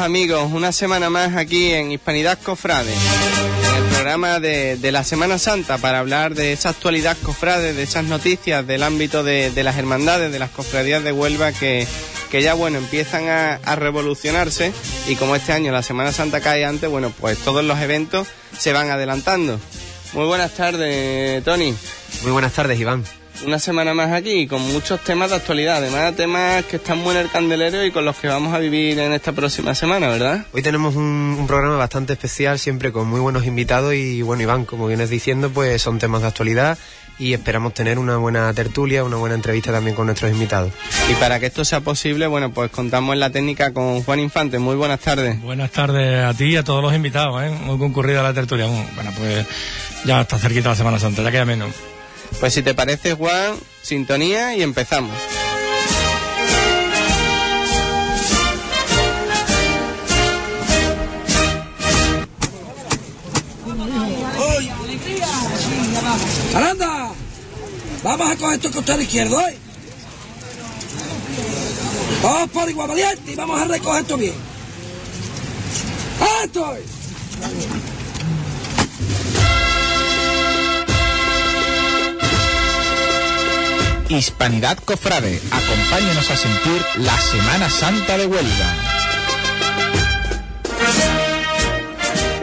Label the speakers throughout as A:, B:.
A: Amigos. Una semana más aquí en Hispanidad Cofrade, en el programa de, la Semana Santa para hablar de esa actualidad cofrade, de esas noticias del ámbito de, las hermandades, de las cofradías de Huelva que, que ya, bueno, empiezan a, a revolucionarse y como este año la Semana Santa cae antes, bueno, pues todos los eventos se van adelantando. Muy buenas tardes, Tony.
B: Muy buenas tardes, Iván.
A: Una semana más aquí con muchos temas de actualidad, además temas que están muy en el candelero y con los que vamos a vivir en esta próxima semana, ¿verdad?
B: Hoy tenemos un, un programa bastante especial, siempre con muy buenos invitados y bueno, Iván, como vienes diciendo, pues son temas de actualidad y esperamos tener una buena tertulia, una buena entrevista también con nuestros invitados.
A: Y para que esto sea posible, bueno, pues contamos en la técnica con Juan Infante. Muy buenas tardes.
C: Buenas tardes a ti y a todos los invitados, ¿eh? Muy concurrida la tertulia. Bueno, pues ya está cerquita la Semana Santa, ya queda menos.
A: Pues si te parece, Juan, sintonía y empezamos.
D: ¡Aranda! Vamos a coger tu costado izquierdo, ¿eh? Vamos por igual y vamos a recoger esto bien. ¡Esto!
E: Hispanidad Cofrade. Acompáñenos a sentir la Semana Santa de Huelva.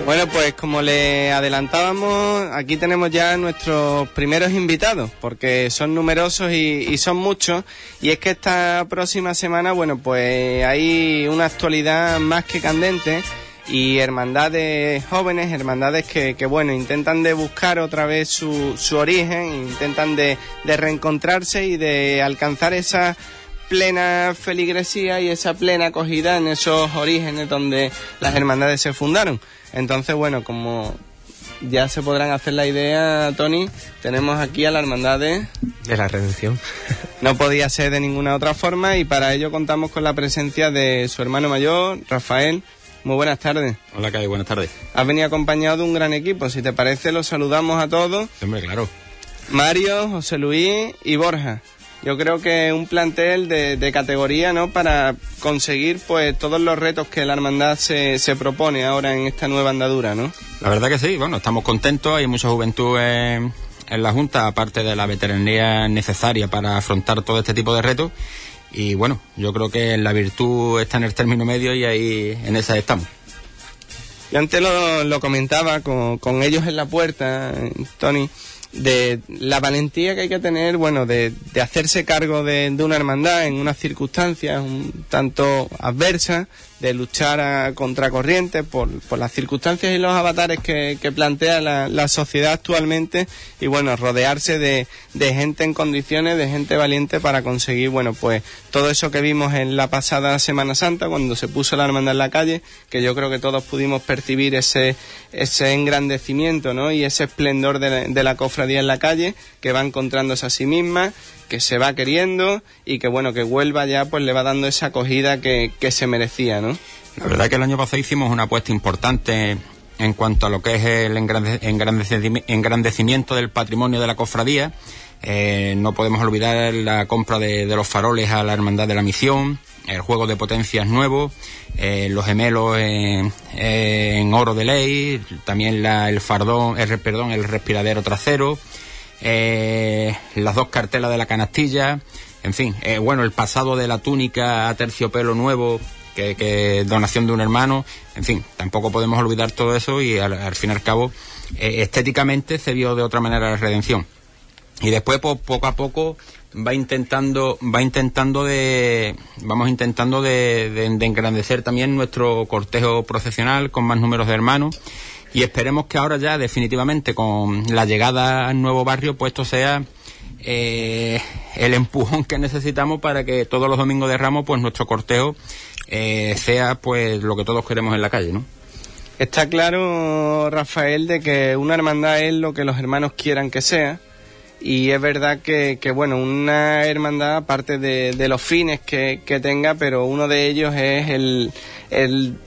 A: Bueno, pues como le adelantábamos, aquí tenemos ya nuestros primeros invitados, porque son numerosos y, y son muchos. Y es que esta próxima semana, bueno, pues hay una actualidad más que candente y hermandades jóvenes, hermandades que, que, bueno, intentan de buscar otra vez su, su origen, intentan de, de reencontrarse y de alcanzar esa plena feligresía y esa plena acogida en esos orígenes donde las hermandades se fundaron. Entonces, bueno, como ya se podrán hacer la idea, Tony, tenemos aquí a la hermandad de...
B: De la redención.
A: No podía ser de ninguna otra forma y para ello contamos con la presencia de su hermano mayor, Rafael. Muy buenas tardes.
F: Hola, Calle, buenas tardes.
A: Has venido acompañado de un gran equipo. Si te parece, los saludamos a todos.
F: Hombre, claro.
A: Mario, José Luis y Borja. Yo creo que un plantel de, de, categoría, ¿no? Para conseguir, pues, todos los retos que la hermandad se, se, propone ahora en esta nueva andadura, ¿no?
F: La verdad que sí. Bueno, estamos contentos. Hay mucha juventud en, en la Junta, aparte de la veteranía necesaria para afrontar todo este tipo de retos. Y bueno, yo creo que la virtud está en el término medio y ahí en esa estamos.
A: Yo antes lo, lo comentaba con, con ellos en la puerta, Tony de la valentía que hay que tener, bueno, de, de hacerse cargo de, de, una hermandad en unas circunstancias un tanto adversas, de luchar a contracorriente por, por las circunstancias y los avatares que, que plantea la, la, sociedad actualmente y bueno, rodearse de, de, gente en condiciones, de gente valiente para conseguir, bueno, pues todo eso que vimos en la pasada Semana Santa cuando se puso la hermandad en la calle, que yo creo que todos pudimos percibir ese, ese engrandecimiento, ¿no? Y ese esplendor de la, de la cofradía en la calle, que va encontrándose a sí misma, que se va queriendo y que bueno, que Huelva ya pues le va dando esa acogida que, que se merecía, ¿no?
F: La verdad es que el año pasado hicimos una apuesta importante en cuanto a lo que es el engrandecimiento del patrimonio de la cofradía. Eh, no podemos olvidar la compra de, los faroles a la Hermandad de la Misión, el juego de potencias nuevo, eh, los gemelos en, oro de ley, también el fardón, el, perdón, el respiradero trasero, eh, las dos cartelas de la canastilla, en fin, bueno, el pasado de la túnica a terciopelo nuevo que, donación de un hermano, en fin, tampoco podemos olvidar todo eso y al, fin y al cabo, eh, estéticamente se vio de otra manera la redención. Y después, poco a poco, va intentando, va intentando de, vamos intentando de, engrandecer también nuestro cortejo procesional con más números de hermanos y esperemos que ahora ya definitivamente con la llegada al nuevo barrio pues esto sea eh, el empujón que necesitamos para que todos los domingos de Ramos pues nuestro cortejo eh, sea pues lo que todos queremos en la calle, ¿no?
A: Está claro, Rafael, de que una hermandad es lo que los hermanos quieran que sea. Y es verdad que, que bueno, una hermandad, aparte de, de los fines que, que tenga, pero uno de ellos es el,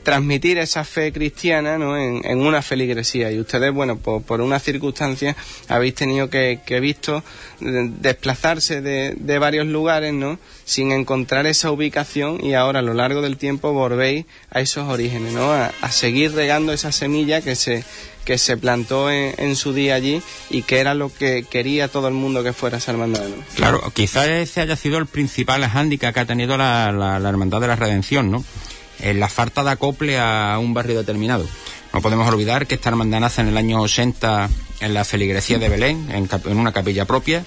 A: transmitir esa fe cristiana ¿no? en, en, una feligresía. Y ustedes, bueno, por, por una circunstancia habéis tenido que, que visto desplazarse de, de, varios lugares, ¿no? Sin encontrar esa ubicación y ahora a lo largo del tiempo volvéis a esos orígenes, ¿no? A, a seguir regando esa semilla que se, que se plantó en, en, su día allí y que era lo que quería todo el mundo que fuera esa hermandad.
F: Claro, quizás ese haya sido el principal hándicap que ha tenido la, la, la Hermandad de la Redención, ¿no? en la falta de acople a un barrio determinado. No podemos olvidar que esta hermandad nace en el año 80 en la feligresía de Belén, en, una capilla propia.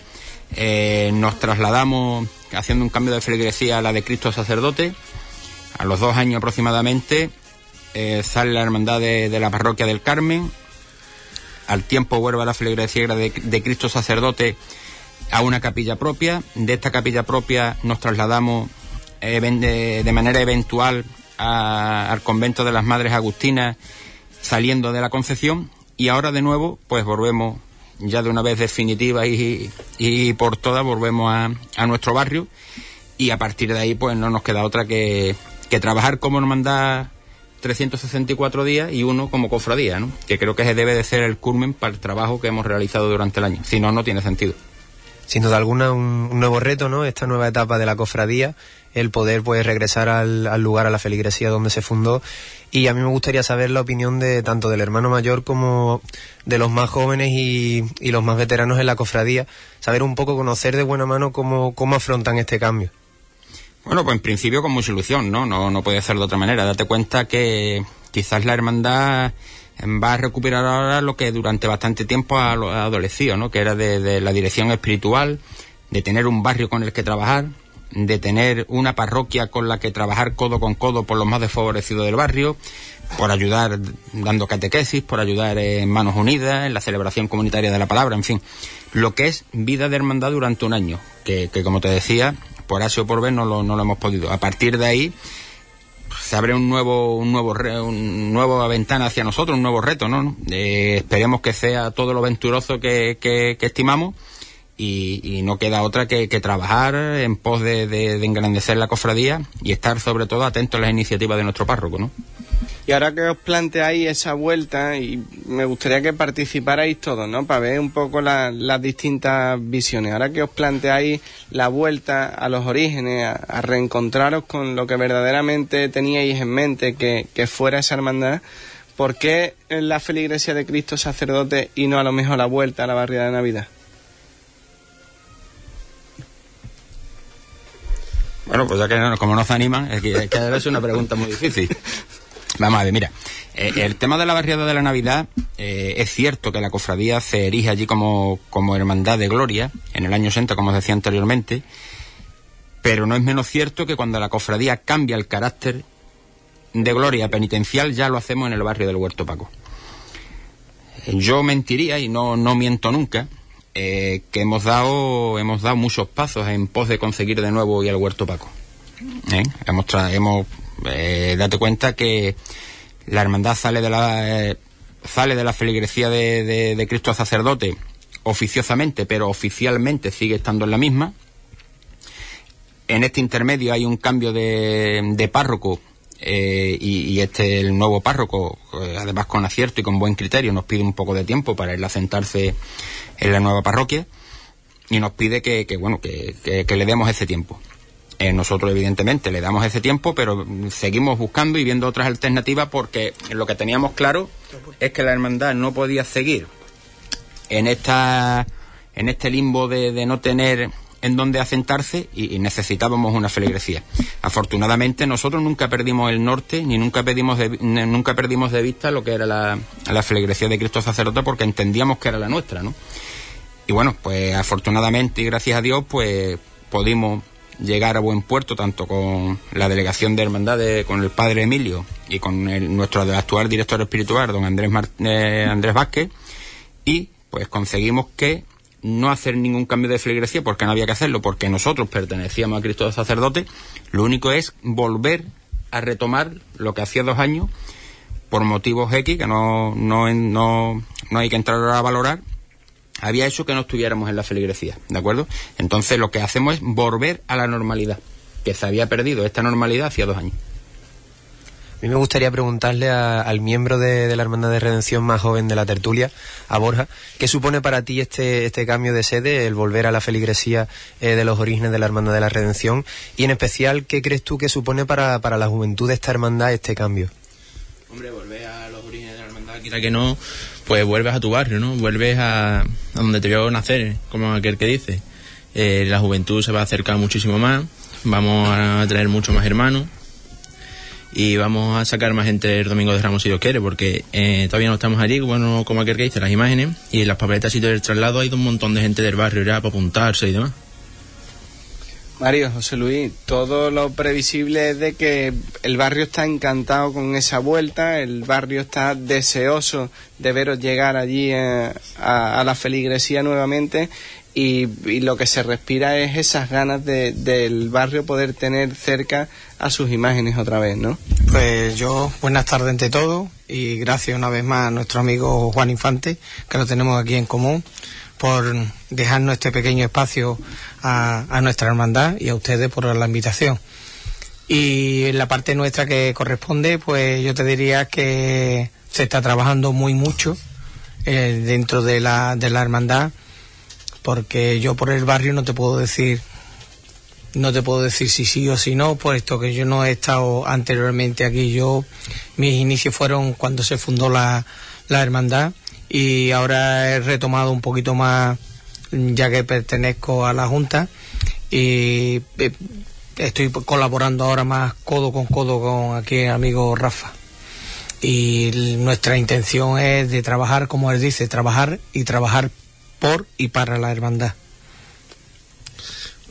F: Eh, nos trasladamos haciendo un cambio de feligresía a la de Cristo sacerdote. A los dos años aproximadamente eh, sale la hermandad de, la parroquia del Carmen. Al tiempo vuelve la feligresía de, de Cristo sacerdote a una capilla propia. De esta capilla propia nos trasladamos de, manera eventual al convento de las Madres Agustinas saliendo de la Concepción y ahora de nuevo pues volvemos ya de una vez definitiva y, por todas volvemos a, a, nuestro barrio y a partir de ahí pues no nos queda otra que, trabajar como hermandad 364 días y uno como cofradía, ¿no? que creo que se debe de ser el culmen para el trabajo que hemos realizado durante el año, si no, no tiene sentido
B: sin duda alguna un, un, nuevo reto, ¿no? Esta nueva etapa de la cofradía, el poder pues regresar al, al, lugar, a la feligresía donde se fundó. Y a mí me gustaría saber la opinión de tanto del hermano mayor como de los más jóvenes y, y los más veteranos en la cofradía, saber un poco, conocer de buena mano cómo, cómo afrontan este cambio.
F: Bueno, pues en principio con mucha ilusión, ¿no? No, no puede ser de otra manera. Date cuenta que quizás la hermandad va a recuperar ahora lo que durante bastante tiempo ha, adolecido, ¿no? que era de, de, la dirección espiritual, de tener un barrio con el que trabajar, de tener una parroquia con la que trabajar codo con codo por los más desfavorecidos del barrio, por ayudar dando catequesis, por ayudar en manos unidas, en la celebración comunitaria de la palabra, en fin, lo que es vida de hermandad durante un año, que, que como te decía, por A o por B no lo, no lo hemos podido. A partir de ahí, se abre un nuevo, un nuevo, un nueva ventana hacia nosotros, un nuevo reto, ¿no? Eh, esperemos que sea todo lo venturoso que, que, que estimamos y, no queda otra que, trabajar en pos de, de, de, engrandecer la cofradía y estar sobre todo atentos a las iniciativas de nuestro párroco, ¿no?
A: Y ahora que os planteáis esa vuelta, y me gustaría que participarais todos, ¿no? Para ver un poco la, las distintas visiones. Ahora que os planteáis la vuelta a los orígenes, a, reencontraros con lo que verdaderamente teníais en mente que, que fuera esa hermandad, ¿por qué en la feligresía de Cristo sacerdote y no a lo mejor la vuelta a la barriada de Navidad?
F: Bueno, pues ya que no, como no se animan, es que, es es una pregunta muy difícil. Vamos a ver, mira, eh, el tema de la barriada de la Navidad, eh, es cierto que la cofradía se erige allí como, como hermandad de gloria, en el año 60, como os decía anteriormente, pero no es menos cierto que cuando la cofradía cambia el carácter de gloria penitencial, ya lo hacemos en el barrio del Huerto Paco. Yo mentiría, y no, no miento nunca, eh, que hemos dado, hemos dado muchos pasos en pos de conseguir de nuevo y el Huerto Paco. ¿Eh? Hemos, hemos eh, date cuenta que la hermandad sale de la sale de la feligresía de, de, de, Cristo sacerdote oficiosamente, pero oficialmente sigue estando en la misma, en este intermedio hay un cambio de, de párroco eh, y, este el nuevo párroco, además con acierto y con buen criterio, nos pide un poco de tiempo para ir a sentarse en la nueva parroquia y nos pide que, bueno que, le demos ese tiempo. Eh, nosotros evidentemente le damos ese tiempo, pero seguimos buscando y viendo otras alternativas porque lo que teníamos claro es que la hermandad no podía seguir en esta en este limbo de no tener en donde asentarse y, necesitábamos una feligresía. Afortunadamente nosotros nunca perdimos el norte ni nunca, pedimos nunca perdimos de vista lo que era la, la feligresía de Cristo sacerdote porque entendíamos que era la nuestra, ¿no? Y bueno, pues afortunadamente y gracias a Dios, pues pudimos llegar a buen puerto tanto con la delegación de hermandades, con el padre Emilio y con nuestro actual director espiritual, don Andrés, eh, Andrés Vázquez, y pues conseguimos que no hacer ningún cambio de feligresía porque no había que hacerlo, porque nosotros pertenecíamos a Cristo de sacerdote, lo único es volver a retomar lo que hacía dos años por motivos X, que no, no, no, no hay que entrar a valorar, había hecho que no estuviéramos en la feligresía, ¿de acuerdo? Entonces lo que hacemos es volver a la normalidad, que se había perdido esta normalidad hacía dos años.
B: A mí me gustaría preguntarle al miembro de, la Hermandad de Redención más joven de la tertulia, a Borja, ¿qué supone para ti este, este cambio de sede, el volver a la feligresía eh, de los orígenes de la Hermandad de la Redención? Y en especial, ¿qué crees tú que supone para, la juventud de esta hermandad este cambio?
G: Hombre, volver a los orígenes de la hermandad, quizá que no, pues vuelves a tu barrio, ¿no? Vuelves a, donde te vio nacer, como aquel que dice. Eh, la juventud se va a acercar muchísimo más, vamos a traer mucho más hermanos y vamos a sacar más gente el domingo de Ramos si Dios quiere, porque eh, todavía no estamos allí, bueno, como aquel que dice, las imágenes, y en las papeletas y del traslado hay un montón de gente del barrio ya para apuntarse y demás.
A: Mario, José Luis, todo lo previsible es de que el barrio está encantado con esa vuelta, el barrio está deseoso de veros llegar allí eh, a, la feligresía nuevamente y, lo que se respira es esas ganas de, del barrio poder tener cerca a sus imágenes otra vez, ¿no?
H: Pues yo, buenas tardes ante todo y gracias una vez más a nuestro amigo Juan Infante, que lo tenemos aquí en común, por dejarnos este pequeño espacio a, a nuestra hermandad y a ustedes por la invitación. Y en la parte nuestra que corresponde, pues yo te diría que se está trabajando muy mucho eh, dentro de la, de la hermandad porque yo por el barrio no te puedo decir no te puedo decir si sí o si no, puesto que yo no he estado anteriormente aquí. Yo, mis inicios fueron cuando se fundó la, la hermandad y ahora he retomado un poquito más, ya que pertenezco a la Junta y eh, estoy colaborando ahora más codo con codo con aquí el amigo Rafa. Y nuestra intención es de trabajar, como él dice, trabajar y trabajar y para la hermandad.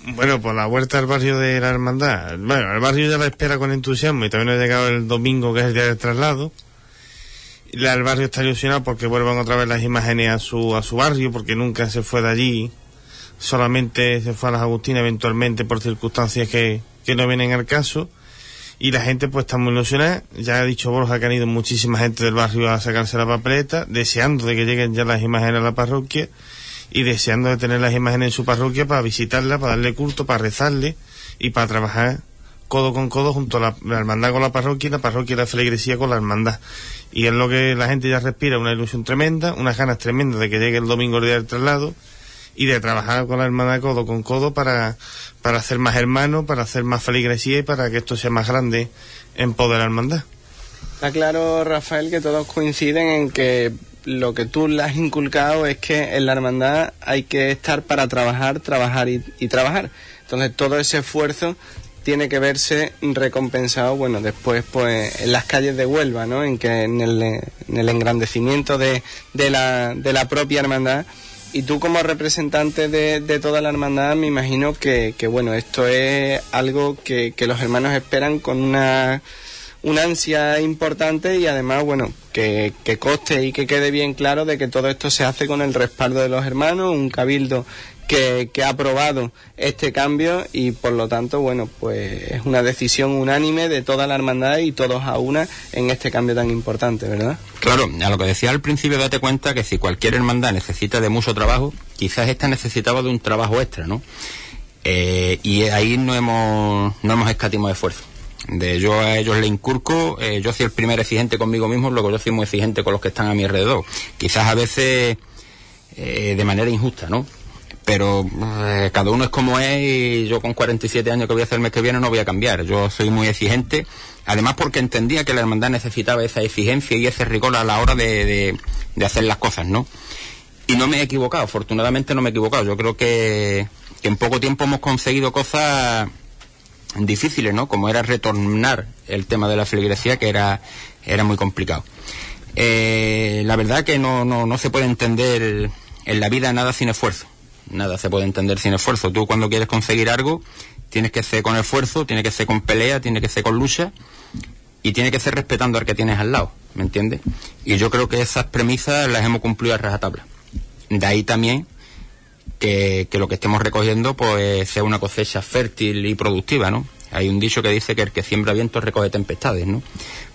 I: Bueno, por la vuelta al barrio de la hermandad. Bueno, el barrio ya la espera con entusiasmo y también ha llegado el domingo, que es el día del traslado. el barrio está ilusionado porque vuelvan otra vez las imágenes a su, a su barrio, porque nunca se fue de allí. Solamente se fue a las Agustinas eventualmente por circunstancias que, que no vienen al caso. Y la gente pues está muy ilusionada. Ya ha dicho Borja que han ido muchísima gente del barrio a sacarse la papeleta, deseando de que lleguen ya las imágenes a la parroquia y deseando de tener las imágenes en su parroquia para visitarla, para darle culto, para rezarle y para trabajar codo con codo junto a la, hermandad con la parroquia y la parroquia y la feligresía con la hermandad. Y es lo que la gente ya respira, una ilusión tremenda, unas ganas tremendas de que llegue el domingo el día del traslado y de trabajar con la hermandad codo con codo para, para hacer más hermanos, para hacer más feligresía y para que esto sea más grande en poder de la hermandad.
A: Está claro, Rafael, que todos coinciden en que lo que tú le has inculcado es que en la hermandad hay que estar para trabajar, trabajar y, trabajar. Entonces todo ese esfuerzo tiene que verse recompensado, bueno, después pues en las calles de Huelva, ¿no? En que en el, en el engrandecimiento de, de, la, de la propia hermandad. Y tú como representante de, de toda la hermandad me imagino que, que bueno, esto es algo que, que los hermanos esperan con una una ansia importante y además, bueno, que, que coste y que quede bien claro de que todo esto se hace con el respaldo de los hermanos, un cabildo que, que, ha aprobado este cambio y por lo tanto, bueno, pues es una decisión unánime de toda la hermandad y todos a una en este cambio tan importante, ¿verdad?
F: Claro, a lo que decía al principio, date cuenta que si cualquier hermandad necesita de mucho trabajo, quizás esta necesitaba de un trabajo extra, ¿no? Eh, y ahí no hemos, no hemos escatimado esfuerzo. De yo a ellos le incurco, eh, yo soy el primer exigente conmigo mismo, luego yo soy muy exigente con los que están a mi alrededor. Quizás a veces eh, de manera injusta, ¿no? Pero eh, cada uno es como es y yo con 47 años que voy a hacer el mes que viene no voy a cambiar. Yo soy muy exigente, además porque entendía que la hermandad necesitaba esa exigencia y ese rigor a la hora de, de, hacer las cosas, ¿no? Y no me he equivocado, afortunadamente no me he equivocado. Yo creo que, que en poco tiempo hemos conseguido cosas difíciles, ¿no? Como era retornar el tema de la feligresía, que era, era muy complicado. Eh, la verdad que no, no, no se puede entender en la vida nada sin esfuerzo. Nada se puede entender sin esfuerzo. Tú cuando quieres conseguir algo, tienes que ser con esfuerzo, tiene que ser con pelea, tiene que ser con lucha y tiene que ser respetando al que tienes al lado, ¿me entiendes? Y yo creo que esas premisas las hemos cumplido a rajatabla. De ahí también que, lo que estemos recogiendo pues sea una cosecha fértil y productiva, ¿no? Hay un dicho que dice que el que siembra vientos recoge tempestades, ¿no?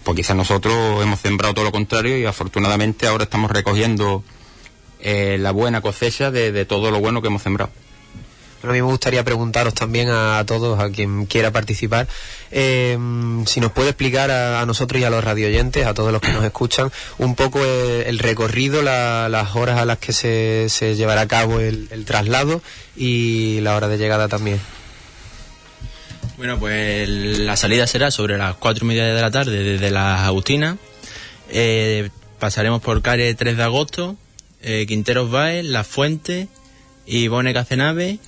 F: Pues quizás nosotros hemos sembrado todo lo contrario y afortunadamente ahora estamos recogiendo eh, la buena cosecha de todo lo bueno que hemos sembrado.
B: A mí me gustaría preguntaros también a, todos, a quien quiera participar, eh, si nos puede explicar a, nosotros y a los radioyentes, a todos los que nos escuchan, un poco el, recorrido, la, las horas a las que se, llevará a cabo el, traslado y la hora de llegada también.
G: Bueno, pues la salida será sobre las cuatro y media de la tarde desde las Agustinas. Eh, pasaremos por calle 3 de agosto, eh, Quinteros Baez, La Fuente, Ivone Cacenave,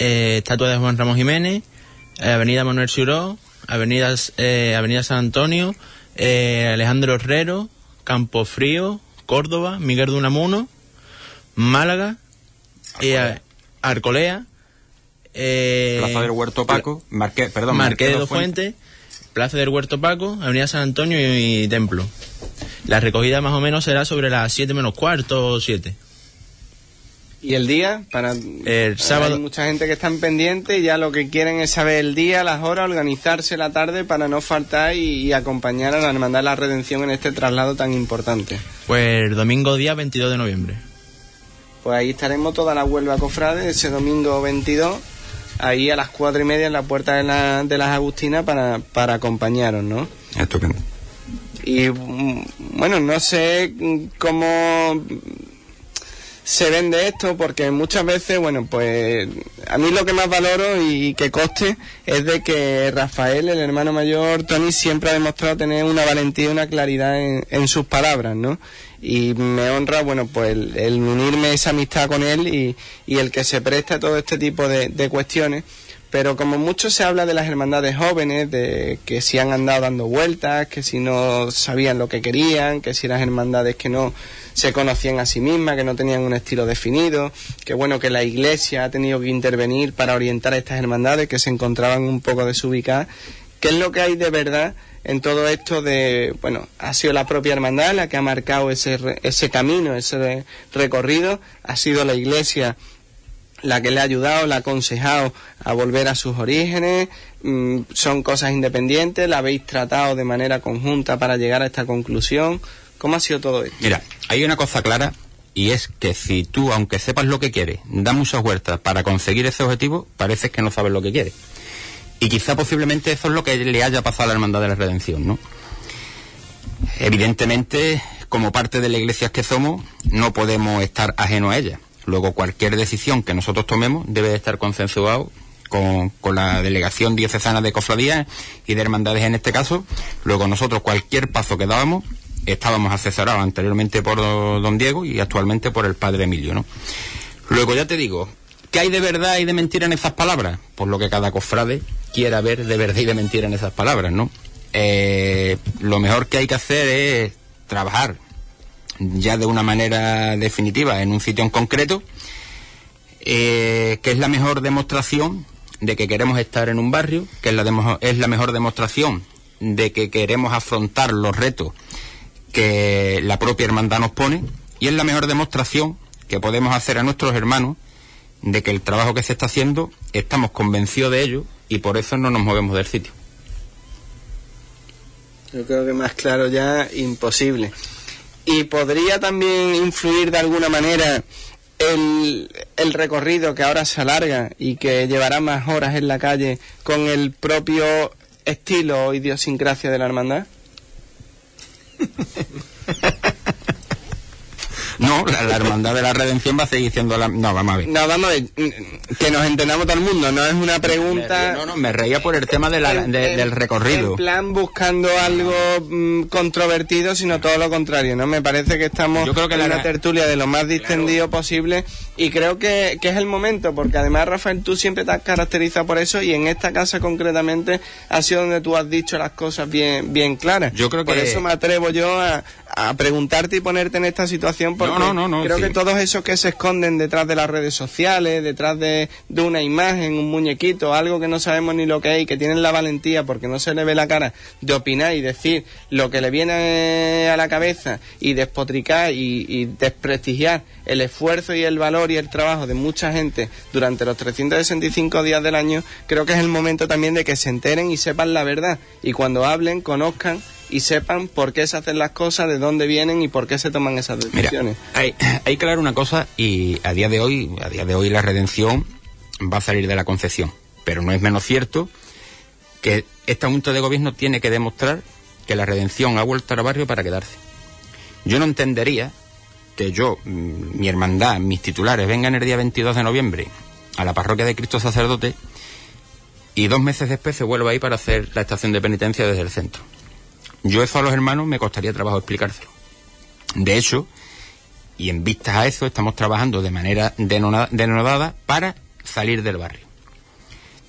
G: eh, Estatua de Juan Ramos Jiménez, eh, Avenida Manuel Suró, Avenida, eh, Avenida San Antonio, eh, Alejandro Herrero, Campo Frío, Córdoba, Miguel de Unamuno, Málaga, Arcolea, Arcolea
F: Plaza del Huerto Paco, Marqué, perdón,
G: Marqués de Dos Fuentes, Plaza del Huerto Paco, Avenida San Antonio y, y, Templo. La recogida más o menos será sobre las 7 menos cuarto o 7.
A: ¿Y el día? Para,
G: el sábado.
A: Hay mucha gente que están pendientes y ya lo que quieren es saber el día, las horas, organizarse la tarde para no faltar y, y acompañar a la Hermandad de la Redención en este traslado tan importante.
G: Pues el domingo día 22 de noviembre.
A: Pues ahí estaremos toda la Huelva Cofrade ese domingo 22 ahí a las cuatro y media en la puerta de, la, de las Agustinas para, para acompañaros, ¿no?
F: Estupendo.
A: Y bueno, no sé cómo se vende esto porque muchas veces, bueno, pues a mí lo que más valoro y que coste es de que Rafael, el hermano mayor, Tony, siempre ha demostrado tener una valentía y una claridad en, sus palabras, ¿no? y me honra, bueno, pues el, el unirme esa amistad con él y, el que se presta a todo este tipo de, cuestiones. Pero como mucho se habla de las hermandades jóvenes, de que si han andado dando vueltas, que si no sabían lo que querían, que si eran hermandades que no se conocían a sí mismas, que no tenían un estilo definido, que bueno, que la iglesia ha tenido que intervenir para orientar a estas hermandades que se encontraban un poco desubicadas. ¿Qué es lo que hay de verdad? en todo esto de, bueno, ha sido la propia hermandad la que ha marcado ese, ese camino, ese recorrido, ha sido la iglesia la que le ha ayudado, la ha aconsejado a volver a sus orígenes, mmm, son cosas independientes, la habéis tratado de manera conjunta para llegar a esta conclusión. ¿Cómo ha sido todo esto?
F: Mira, hay una cosa clara y es que si tú, aunque sepas lo que quieres, das muchas vueltas para conseguir ese objetivo, parece que no sabes lo que quieres. Y quizá posiblemente eso es lo que le haya pasado a la Hermandad de la Redención, ¿no? Evidentemente, como parte de la iglesia que somos, no podemos estar ajeno a ella. Luego, cualquier decisión que nosotros tomemos debe estar consensuado con, con, la delegación diocesana de cofradías y de hermandades en este caso. Luego, nosotros, cualquier paso que dábamos, estábamos asesorados anteriormente por don Diego y actualmente por el padre Emilio, ¿no? Luego, ya te digo, ¿qué hay de verdad y de mentira en esas palabras? Por lo que cada cofrade quiera ver de verdad y de mentira en esas palabras, ¿no? Eh, lo mejor que hay que hacer es trabajar ya de una manera definitiva en un sitio en concreto, eh, que es la mejor demostración de que queremos estar en un barrio, que es la, es la mejor demostración de que queremos afrontar los retos que la propia hermandad nos pone, y es la mejor demostración que podemos hacer a nuestros hermanos de que el trabajo que se está haciendo estamos convencidos de ello y por eso no nos movemos del sitio.
A: Yo creo que más claro ya imposible. Y podría también influir de alguna manera el, el recorrido que ahora se alarga y que llevará más horas en la calle con el propio estilo o idiosincrasia de la hermandad?
F: No, la, la, hermandad de la redención va a seguir siendo la... No, vamos a ver.
A: No, vamos a ver. Que nos entendamos todo el mundo, no es una pregunta...
F: No, no, me reía por el tema de la, de,
A: en,
F: del recorrido.
A: En plan buscando algo mmm, controvertido, sino todo lo contrario, ¿no? Me parece que estamos
F: Yo creo que
A: en
F: la,
A: una tertulia de lo más distendido claro. posible y creo que, que, es el momento, porque además, Rafael, tú siempre te has caracterizado por eso y en esta casa concretamente ha sido donde tú has dicho las cosas bien, bien claras.
F: Yo creo que...
A: Por eso me atrevo yo a, a preguntarte y ponerte en esta situación porque
F: no, no, no,
A: creo
F: sí.
A: que todos esos que se esconden detrás de las redes sociales, detrás de, de, una imagen, un muñequito, algo que no sabemos ni lo que es y que tienen la valentía porque no se le ve la cara de opinar y decir lo que le viene a la cabeza y despotricar y, y desprestigiar el esfuerzo y el valor y el trabajo de mucha gente durante los 365 días del año, creo que es el momento también de que se enteren y sepan la verdad y cuando hablen conozcan y sepan por qué se hacen las cosas, de dónde vienen y por qué se toman esas decisiones.
F: Mira, hay, hay que aclarar una cosa y a día de hoy, a día de hoy la redención va a salir de la concepción, pero no es menos cierto que esta Junta de Gobierno tiene que demostrar que la redención ha vuelto al barrio para quedarse. Yo no entendería que yo, mm, mi hermandad, mis titulares vengan el día 22 de noviembre a la parroquia de Cristo Sacerdote y dos meses después se vuelva ahí para hacer la estación de penitencia desde el centro. Yo eso a los hermanos me costaría trabajo explicárselo. De hecho, y en vistas a eso, estamos trabajando de manera denodada para salir del barrio.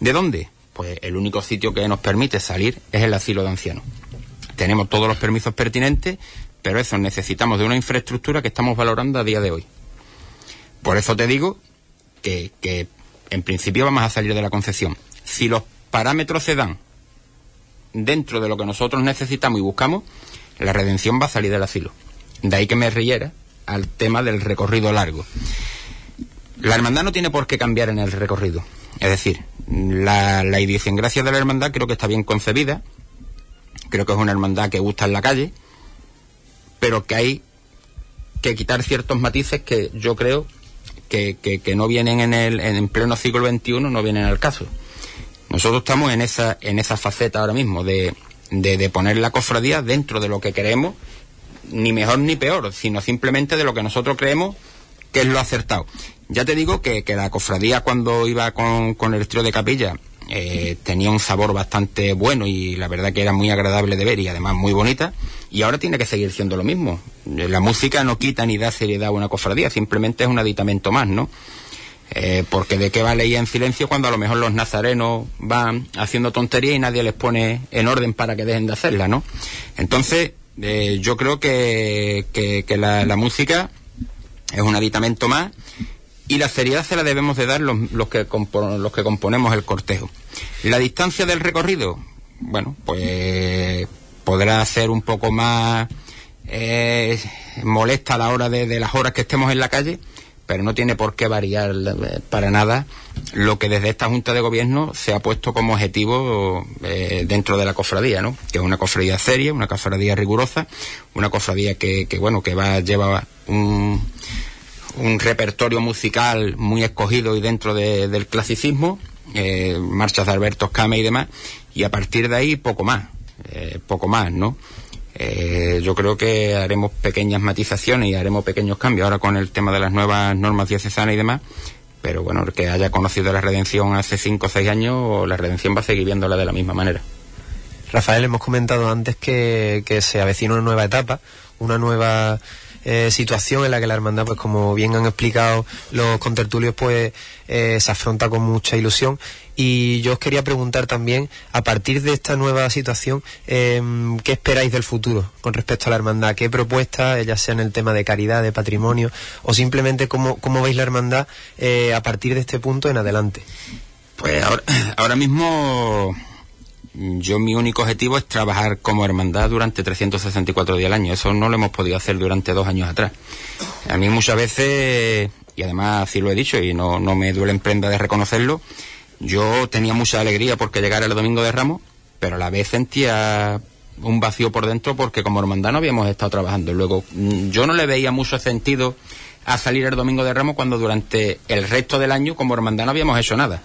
F: ¿De dónde? Pues el único sitio que nos permite salir es el asilo de ancianos. Tenemos todos los permisos pertinentes, pero eso necesitamos de una infraestructura que estamos valorando a día de hoy. Por eso te digo que, que en principio vamos a salir de la concesión. Si los parámetros se dan dentro de lo que nosotros necesitamos y buscamos, la redención va a salir del asilo. De ahí que me riera al tema del recorrido largo. La hermandad no tiene por qué cambiar en el recorrido. Es decir, la, la idiosincrasia de la hermandad creo que está bien concebida. Creo que es una hermandad que gusta en la calle, pero que hay que quitar ciertos matices que yo creo que, no vienen en el en pleno siglo XXI, no vienen al caso. Nosotros estamos en esa, en esa faceta ahora mismo de, de, poner la cofradía dentro de lo que creemos, ni mejor ni peor, sino simplemente de lo que nosotros creemos que es lo acertado. Ya te digo que, que la cofradía cuando iba con, con el trío de capilla eh, tenía un sabor bastante bueno y la verdad que era muy agradable de ver y además muy bonita y ahora tiene que seguir siendo lo mismo. La música no quita ni da seriedad a una cofradía, simplemente es un aditamento más, ¿no? Eh, porque de qué vale ir en silencio cuando a lo mejor los nazarenos van haciendo tonterías y nadie les pone en orden para que dejen de hacerla, ¿no? Entonces, eh, yo creo que, la, música es un aditamento más y la seriedad se la debemos de dar los, los, que, los que componemos el cortejo. La distancia del recorrido, bueno, pues podrá ser un poco más eh, molesta a la hora de, de las horas que estemos en la calle, pero no tiene por qué variar para nada lo que desde esta Junta de Gobierno se ha puesto como objetivo eh, dentro de la cofradía, ¿no? Que es una cofradía seria, una cofradía rigurosa, una cofradía que, que bueno, que va lleva un, un repertorio musical muy escogido y dentro de, del clasicismo, eh, marchas de Alberto Escame y demás, y a partir de ahí poco más, eh, poco más, ¿no? Eh, yo creo que haremos pequeñas matizaciones y haremos pequeños cambios ahora con el tema de las nuevas normas diocesanas y demás. Pero bueno, el que haya conocido la redención hace 5 o 6 años, la redención va a seguir viéndola de la misma manera.
B: Rafael, hemos comentado antes que, que se avecina una nueva etapa, una nueva eh, situación en la que la hermandad, pues como bien han explicado los contertulios, pues eh, se afronta con mucha ilusión. Y yo os quería preguntar también, a partir de esta nueva situación, eh, ¿qué esperáis del futuro con respecto a la hermandad? ¿Qué propuestas, ya sea en el tema de caridad, de patrimonio, o simplemente cómo, cómo veis la hermandad eh, a partir de este punto en adelante?
F: Pues ahora, ahora mismo yo mi único objetivo es trabajar como hermandad durante 364 días al año. Eso no lo hemos podido hacer durante dos años atrás. A mí muchas veces, y además así lo he dicho y no, no me duele en prenda de reconocerlo, yo tenía mucha alegría porque llegara el domingo de Ramos, pero a la vez sentía un vacío por dentro porque como hermandad no habíamos estado trabajando. Luego, yo no le veía mucho sentido a salir el domingo de Ramos cuando durante el resto del año como hermandad no habíamos hecho nada.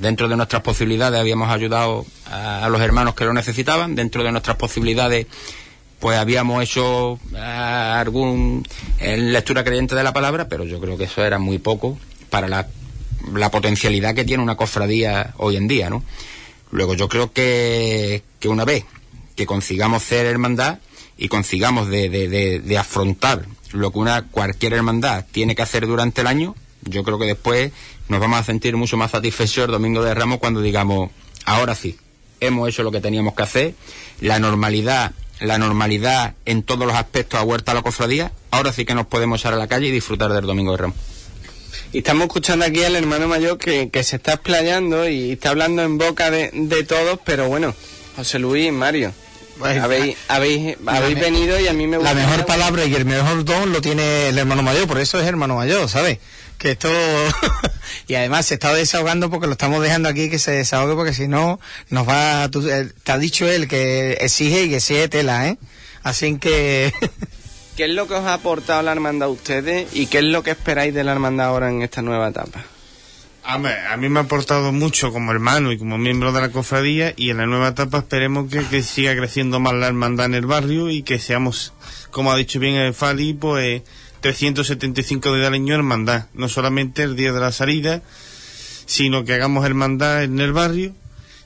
F: Dentro de nuestras posibilidades habíamos ayudado a, los hermanos que lo necesitaban, dentro de nuestras posibilidades pues habíamos hecho eh, algún lectura creyente de la palabra, pero yo creo que eso era muy poco para la, potencialidad que tiene una cofradía hoy en día, ¿no? Luego yo creo que, que una vez que consigamos ser hermandad y consigamos de, de, de afrontar lo que una cualquier hermandad tiene que hacer durante el año, yo creo que después nos vamos a sentir mucho más satisfechos el domingo de Ramos cuando digamos, ahora sí, hemos hecho lo que teníamos que hacer, la normalidad la normalidad en todos los aspectos a huerta a la cofradía, ahora sí que nos podemos salir a la calle y disfrutar del Domingo de Ramos.
A: Y estamos escuchando aquí al hermano mayor que, que se está explayando y está hablando en boca de, de todos, pero bueno, José Luis, Mario,
H: Pues,
A: habéis, habéis, habéis
H: me-
A: venido y a mí me
H: La
A: gustaría-
H: mejor palabra y el mejor don lo tiene el hermano mayor, por eso es hermano mayor, ¿sabes? Que esto... y además se está desahogando porque lo estamos dejando aquí que se desahogue porque si no nos va... tú- eh, te ha dicho él que exige y que exige tela, ¿eh? Así que...
A: ¿Qué es lo que os ha aportado la hermandad a ustedes y qué es lo que esperáis de la hermandad ahora en esta nueva etapa?
I: A mí, a mí me ha aportado mucho como hermano y como miembro de la cofradía y en la nueva etapa esperemos que, que siga creciendo más la hermandad en el barrio y que seamos, como ha dicho bien el Fali, pues 375 días al año hermandad, no solamente el día de la salida, sino que hagamos hermandad en el barrio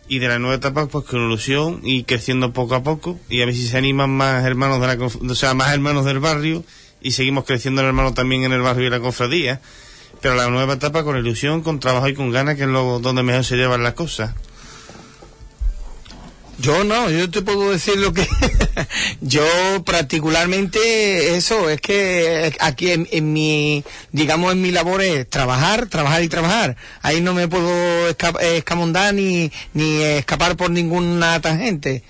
I: y de la nueva etapa pues con ilusión y creciendo poco a poco. Y a ver si se animan más hermanos de la o sea más hermanos del barrio y seguimos creciendo el hermano también en el barrio y la cofradía. Pero la nueva etapa con ilusión con trabajo y con ganas que es lo donde mejor se llevan las cosas
H: Yo no, yo te puedo decir lo que yo particularmente eso es que aquí en, en mi digamos en mi labor es trabajar, trabajar y trabajar. Ahí no me puedo esca- escamondar ni ni escapar por ninguna tangente.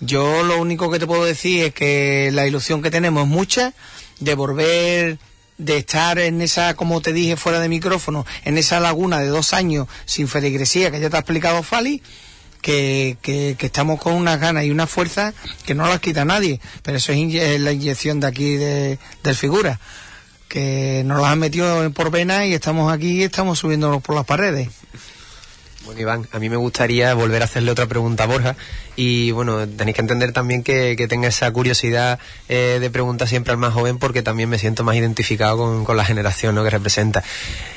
H: Yo lo único que te puedo decir es que la ilusión que tenemos es mucha de volver de estar en esa, como te dije fuera de micrófono, en esa laguna de dos años sin feligresía que ya te ha explicado Fali, que, que, que estamos con unas ganas y una fuerza que no las quita nadie, pero eso es inye- la inyección de aquí de, del figura, que nos las han metido por vena y estamos aquí y estamos subiéndonos por las paredes.
B: Bueno, Iván, a mí me gustaría volver a hacerle otra pregunta a Borja y bueno, tenéis que entender también que, tenga esa curiosidad eh, de preguntar siempre al más joven porque también me siento más identificado con, con la generación ¿no? que representa.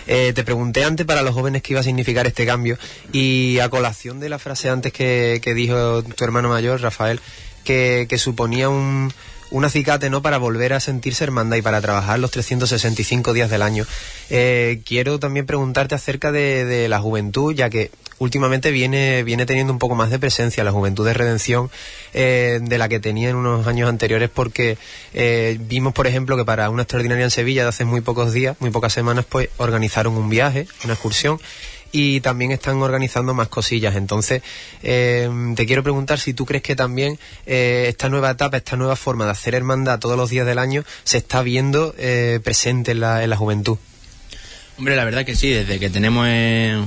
B: Eh, te pregunté antes para los jóvenes qué iba a significar este cambio y a colación de la frase antes que, que dijo tu hermano mayor, Rafael, que, que suponía un, un acicate no para volver a sentirse hermandad y para trabajar los 365 días del año. Eh, quiero también preguntarte acerca de, de la juventud, ya que últimamente viene, viene teniendo un poco más de presencia la juventud de redención eh, de la que tenía en unos años anteriores, porque eh, vimos, por ejemplo, que para una extraordinaria en Sevilla de hace muy pocos días, muy pocas semanas, pues organizaron un viaje, una excursión y también están organizando más cosillas. Entonces, eh, te quiero preguntar si tú crees que también eh, esta nueva etapa, esta nueva forma de hacer hermandad todos los días del año se está viendo eh, presente en la, en la juventud.
G: Hombre, la verdad que sí, desde que tenemos el,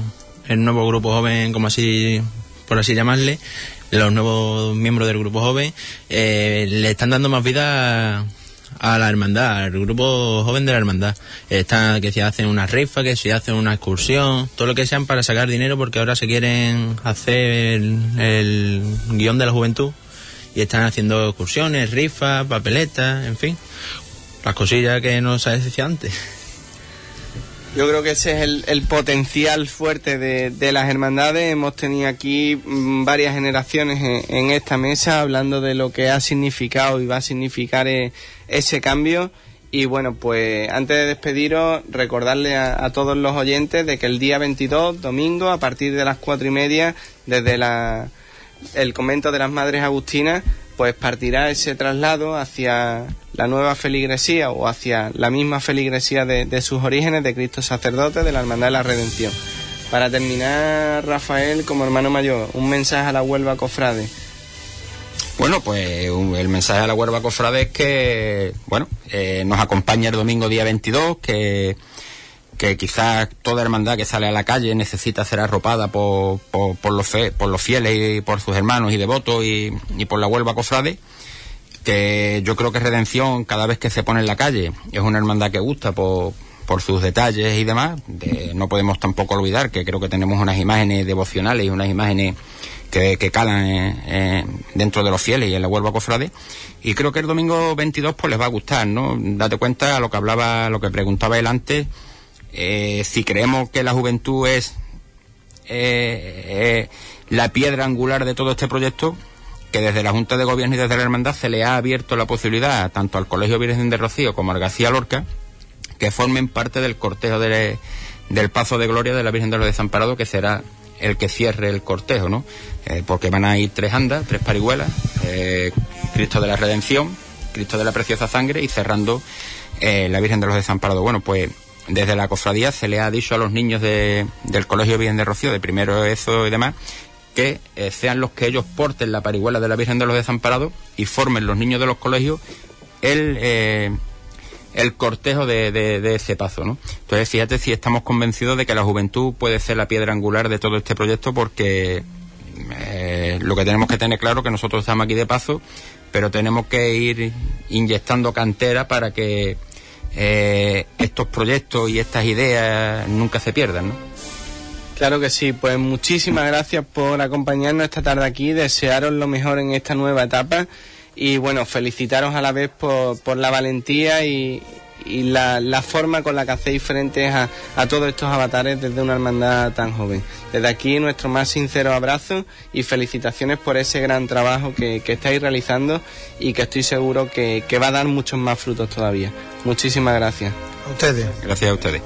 G: el nuevo grupo joven, como así, por así llamarle, los nuevos miembros del grupo joven, eh, le están dando más vida a, a la hermandad, al grupo joven de la hermandad. Está, que si hacen una rifa, que si hacen una excursión, todo lo que sean para sacar dinero, porque ahora se quieren hacer el, el guion de la juventud y están haciendo excursiones, rifas, papeletas, en fin, las cosillas que nos ha decía antes.
A: Yo creo que ese es el, el potencial fuerte de, de las hermandades. Hemos tenido aquí mm, varias generaciones en, esta mesa hablando de lo que ha significado y va a significar eh, ese cambio. Y bueno, pues antes de despediros, recordarle a, a todos los oyentes de que el día 22, domingo, a partir de las cuatro y media, desde la, el convento de las Madres Agustinas, pues partirá ese traslado hacia la nueva feligresía o hacia la misma feligresía de, de sus orígenes de Cristo sacerdote de la Hermandad de la Redención. Para terminar, Rafael, como hermano mayor, un mensaje a la Huelva Cofrade.
F: Bueno, pues el mensaje a la Huerva Cofrade es que, bueno, eh, nos acompaña el domingo día 22, que, que quizás toda hermandad que sale a la calle necesita ser arropada por, por, los, fe- por los fieles y por sus hermanos y devotos y, y por la Huelva Cofrade. que yo creo que Redención cada vez que se pone en la calle es una hermandad que gusta por, por sus detalles y demás. no podemos tampoco olvidar que creo que tenemos unas imágenes devocionales y unas imágenes que, calan dentro de los fieles y en la Huelva Cofrade. Y creo que el domingo 22 pues les va a gustar, ¿no? Date cuenta a lo que hablaba, lo que preguntaba él antes, eh, si creemos que la juventud es eh, eh, la piedra angular de todo este proyecto, que desde la Junta de Gobierno y desde la Hermandad se le ha abierto la posibilidad tanto al Colegio Virgen de Rocío como al García Lorca que formen parte del cortejo del Pazo de Gloria de la Virgen de los Desamparados, que será el que cierre el cortejo, ¿no? Eh, porque van a ir tres andas, tres parihuelas, Cristo de la Redención, Cristo de la Preciosa Sangre y cerrando la Virgen de los Desamparados. Bueno, pues desde la cofradía se le ha dicho a los niños del Colegio Virgen de Rocío, de primero eso y demás, que sean los que ellos porten la parihuela de la Virgen de los Desamparados y formen los niños de los colegios el el cortejo de, ese paso, ¿no? Entonces, fíjate si estamos convencidos de que la juventud puede ser la piedra angular de todo este proyecto porque eh, lo que tenemos que tener claro es que nosotros estamos aquí de paso, pero tenemos que ir inyectando cantera para que eh, estos proyectos y estas ideas nunca se pierdan, ¿no?
A: Claro que sí, pues muchísimas gracias por acompañarnos esta tarde aquí, desearos lo mejor en esta nueva etapa. Y bueno, felicitaros a la vez por, por la valentía y, y la, la, forma con la que hacéis frente a, a, todos estos avatares desde una hermandad tan joven. Desde aquí nuestro más sincero abrazo y felicitaciones por ese gran trabajo que, que estáis realizando y que estoy seguro que, que va a dar muchos más frutos todavía. Muchísimas gracias.
H: A ustedes.
F: Gracias a ustedes.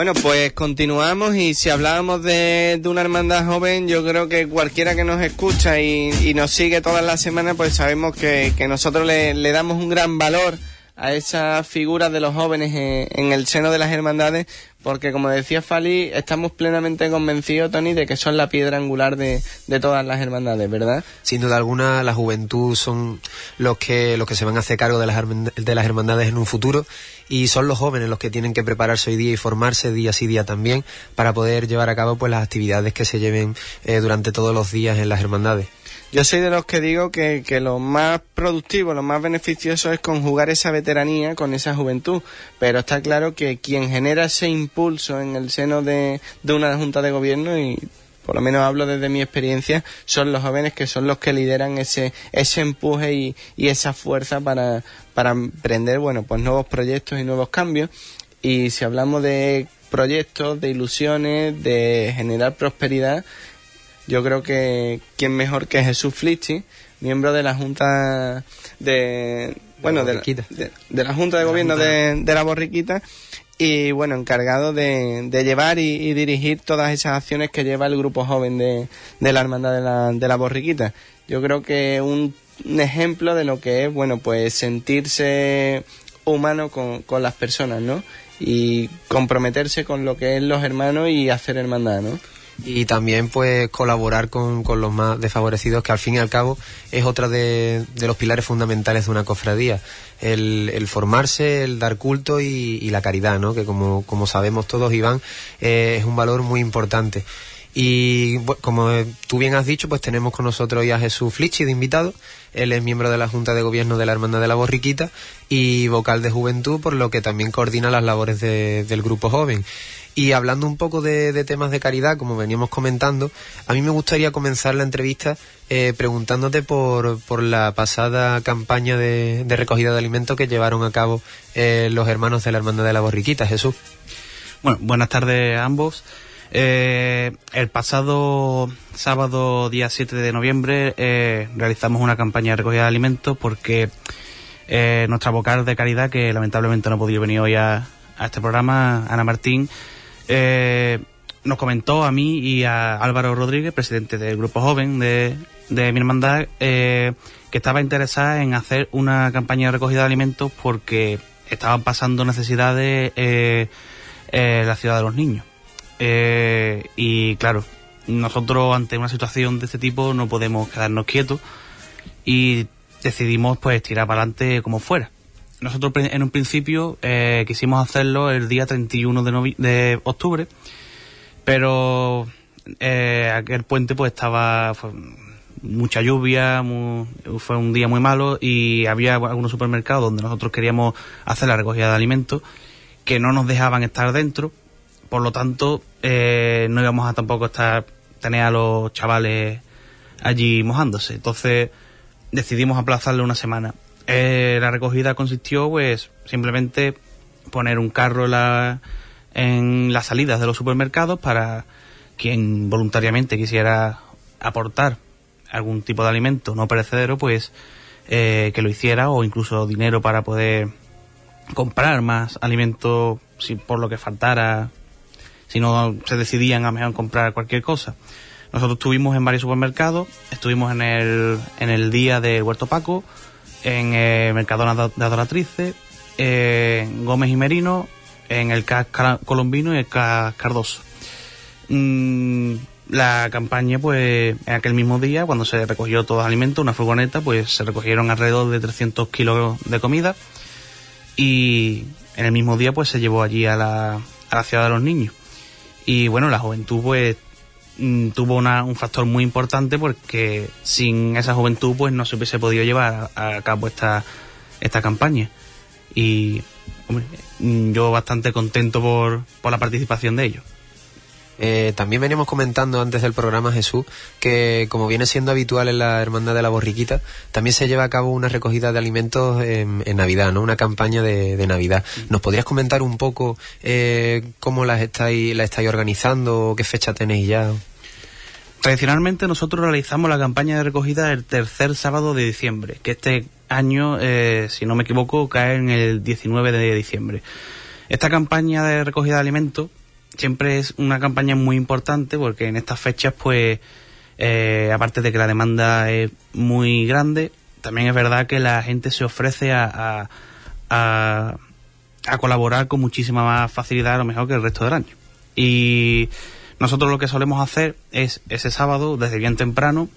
A: Bueno, pues continuamos y si hablábamos de, una hermandad joven, yo creo que cualquiera que nos escucha y, nos sigue todas las semanas, pues sabemos que, nosotros le, damos un gran valor a esa figura de los jóvenes en, el seno de las hermandades, porque como decía Fali, estamos plenamente convencidos, Tony, de que son la piedra angular de, de, todas las hermandades, ¿verdad?
B: Sin duda alguna, la juventud son los que, los que se van a hacer cargo de las, de las hermandades en un futuro y son los jóvenes los que tienen que prepararse hoy día y formarse día sí día también para poder llevar a cabo pues las actividades que se lleven eh, durante todos los días en las hermandades.
A: Yo soy de los que digo que, que lo más productivo, lo más beneficioso es conjugar esa veteranía con esa juventud, pero está claro que quien genera ese impulso en el seno de, de una junta de gobierno y por lo menos hablo desde mi experiencia, son los jóvenes que son los que lideran ese, ese empuje y, y esa fuerza para, para emprender, bueno, pues nuevos proyectos y nuevos cambios. Y si hablamos de proyectos, de ilusiones, de generar prosperidad, yo creo que quién mejor que Jesús Flichi, miembro de la Junta de bueno de la, de, de la Junta de Gobierno De, de, la Borriquita y bueno encargado de, de llevar y, y, dirigir todas esas acciones que lleva el grupo joven de, de la hermandad de la, de la Borriquita. Yo creo que un, un ejemplo de lo que es bueno pues sentirse humano con, con las personas, ¿no? Y comprometerse con lo que es los hermanos y hacer hermandad, ¿no?
B: Y también pues colaborar con, con, los más desfavorecidos que al fin y al cabo es otra de, de los pilares fundamentales de una cofradía el, el formarse el dar culto y, la caridad no que como, como sabemos todos Iván eh, es un valor muy importante y bueno, como tú bien has dicho, pues tenemos con nosotros hoy a Jesús Flichi de invitado. Él es miembro de la Junta de Gobierno de la Hermandad de la Borriquita y vocal de Juventud, por lo que también coordina las labores de, del Grupo Joven. Y hablando un poco de, temas de caridad, como veníamos comentando, a mí me gustaría comenzar la entrevista eh, preguntándote por, por la pasada campaña de, recogida de alimentos que llevaron a cabo eh, los hermanos de la Hermandad de la Borriquita. Jesús.
J: Bueno, buenas tardes a ambos. Eh, el pasado sábado, día 7 de noviembre, eh, realizamos una campaña de recogida de alimentos porque eh, nuestra vocal de caridad, que lamentablemente no ha podido venir hoy a este programa, Ana Martín, eh, nos comentó a mí y a Álvaro Rodríguez, presidente del Grupo Joven de, mi hermandad, eh, que estaba interesada en hacer una campaña de recogida de alimentos porque estaban pasando necesidades eh, en la ciudad de los niños. Eh, y claro, nosotros ante una situación de este tipo no podemos quedarnos quietos y decidimos pues tirar para adelante como fuera. Nosotros en un principio eh, quisimos hacerlo el día 31 de, de octubre, pero eh, aquel puente pues estaba mucha lluvia, muy, fue un día muy malo y había algunos supermercados donde nosotros queríamos hacer la recogida de alimentos que no nos dejaban estar dentro. Por lo tanto eh, no íbamos a tampoco estar tener a los chavales allí mojándose. Entonces decidimos aplazarle una semana eh, la recogida consistió pues simplemente poner un carro en, la, en las salidas de los supermercados para quien voluntariamente quisiera aportar algún tipo de alimento no perecedero pues eh, que lo hiciera o incluso dinero para poder comprar más alimento si por lo que faltara si no se decidían a mejor comprar cualquier cosa. Nosotros estuvimos en varios supermercados, estuvimos en el, en el día de Huerto Paco, en el Mercadona de Adoratrices, en Gómez y Merino, en el CAS Colombino y el CAS Cardoso. Mm, la campaña, pues, en aquel mismo día, cuando se recogió todo el alimento, una furgoneta, pues se recogieron alrededor de 300 kilos de comida y en el mismo día, pues se llevó allí a la, a la ciudad de los niños. Y bueno, la juventud pues tuvo una, un factor muy importante porque sin esa juventud pues no se hubiese podido llevar a, cabo esta, esta campaña. Y hombre, yo bastante contento por, por la participación de ellos.
B: Eh, también veníamos comentando antes del programa Jesús que como viene siendo habitual en la Hermandad de la Borriquita, también se lleva a cabo una recogida de alimentos en, Navidad, ¿no? Una campaña de, de, Navidad. ¿Nos podrías comentar un poco eh, cómo las estáis, la estáis organizando, qué fecha tenéis ya?
J: Tradicionalmente nosotros realizamos la campaña de recogida el tercer sábado de diciembre, que este año, eh, si no me equivoco, cae en el 19 de diciembre. Esta campaña de recogida de alimentos siempre es una campaña muy importante porque en estas fechas, pues, eh, aparte de que la demanda es muy grande, también es verdad que la gente se ofrece a, a, a, colaborar con muchísima más facilidad a lo mejor que el resto del año. Y nosotros lo que solemos hacer es ese sábado, desde bien temprano,